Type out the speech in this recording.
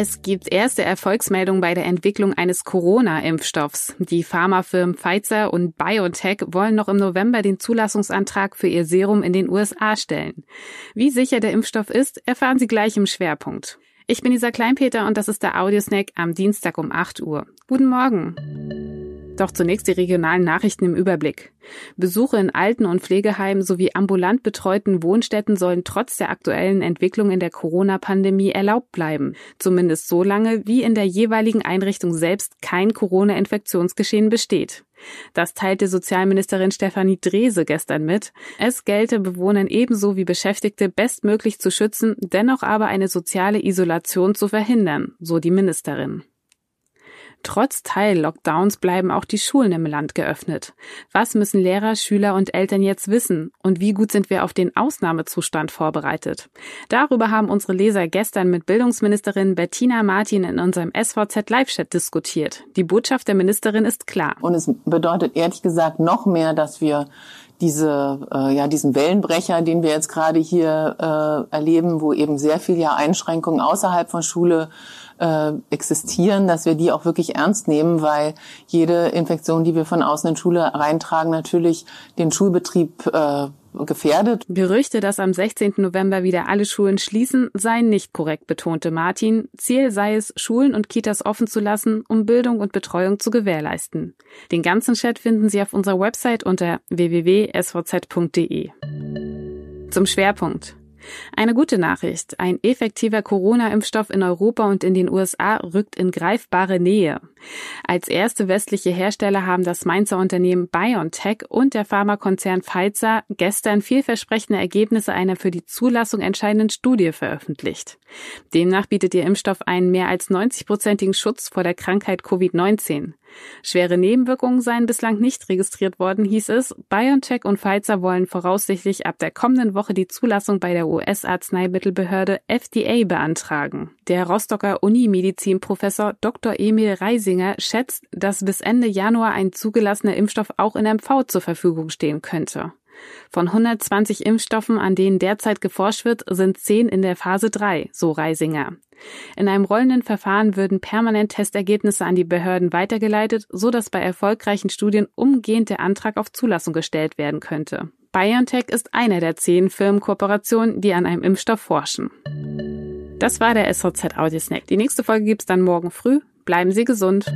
Es gibt erste Erfolgsmeldungen bei der Entwicklung eines Corona-Impfstoffs. Die Pharmafirmen Pfizer und BioNTech wollen noch im November den Zulassungsantrag für ihr Serum in den USA stellen. Wie sicher der Impfstoff ist, erfahren Sie gleich im Schwerpunkt. Ich bin Lisa Kleinpeter und das ist der Audiosnack am Dienstag um 8 Uhr. Guten Morgen. Doch zunächst die regionalen Nachrichten im Überblick. Besuche in Alten- und Pflegeheimen sowie ambulant betreuten Wohnstätten sollen trotz der aktuellen Entwicklung in der Corona-Pandemie erlaubt bleiben. Zumindest so lange, wie in der jeweiligen Einrichtung selbst kein Corona-Infektionsgeschehen besteht. Das teilte Sozialministerin Stefanie Drese gestern mit. Es gelte Bewohnern ebenso wie Beschäftigte bestmöglich zu schützen, dennoch aber eine soziale Isolation zu verhindern, so die Ministerin. Trotz Teil-Lockdowns bleiben auch die Schulen im Land geöffnet. Was müssen Lehrer, Schüler und Eltern jetzt wissen? Und wie gut sind wir auf den Ausnahmezustand vorbereitet? Darüber haben unsere Leser gestern mit Bildungsministerin Bettina Martin in unserem SVZ Live-Chat diskutiert. Die Botschaft der Ministerin ist klar. Und es bedeutet ehrlich gesagt noch mehr, dass wir diese, äh, ja, diesen Wellenbrecher, den wir jetzt gerade hier äh, erleben, wo eben sehr viel ja Einschränkungen außerhalb von Schule äh, existieren, dass wir die auch wirklich ernst nehmen, weil jede Infektion, die wir von außen in Schule reintragen, natürlich den Schulbetrieb äh, gefährdet. Gerüchte, dass am 16. November wieder alle Schulen schließen, seien nicht korrekt, betonte Martin. Ziel sei es, Schulen und Kitas offen zu lassen, um Bildung und Betreuung zu gewährleisten. Den ganzen Chat finden Sie auf unserer Website unter www.svz.de. Zum Schwerpunkt. Eine gute Nachricht. Ein effektiver Corona-Impfstoff in Europa und in den USA rückt in greifbare Nähe. Als erste westliche Hersteller haben das Mainzer Unternehmen BioNTech und der Pharmakonzern Pfizer gestern vielversprechende Ergebnisse einer für die Zulassung entscheidenden Studie veröffentlicht. Demnach bietet ihr Impfstoff einen mehr als 90-prozentigen Schutz vor der Krankheit Covid-19. Schwere Nebenwirkungen seien bislang nicht registriert worden, hieß es. BioNTech und Pfizer wollen voraussichtlich ab der kommenden Woche die Zulassung bei der US-Arzneimittelbehörde FDA beantragen. Der Rostocker Unimedizin-Professor Dr. Emil Reisinger schätzt, dass bis Ende Januar ein zugelassener Impfstoff auch in MV zur Verfügung stehen könnte. Von 120 Impfstoffen, an denen derzeit geforscht wird, sind 10 in der Phase 3, so Reisinger. In einem rollenden Verfahren würden permanent Testergebnisse an die Behörden weitergeleitet, so dass bei erfolgreichen Studien umgehend der Antrag auf Zulassung gestellt werden könnte. BioNTech ist eine der zehn Firmenkooperationen, die an einem Impfstoff forschen. Das war der SVZ Audiosnack. Die nächste Folge gibt's dann morgen früh. Bleiben Sie gesund.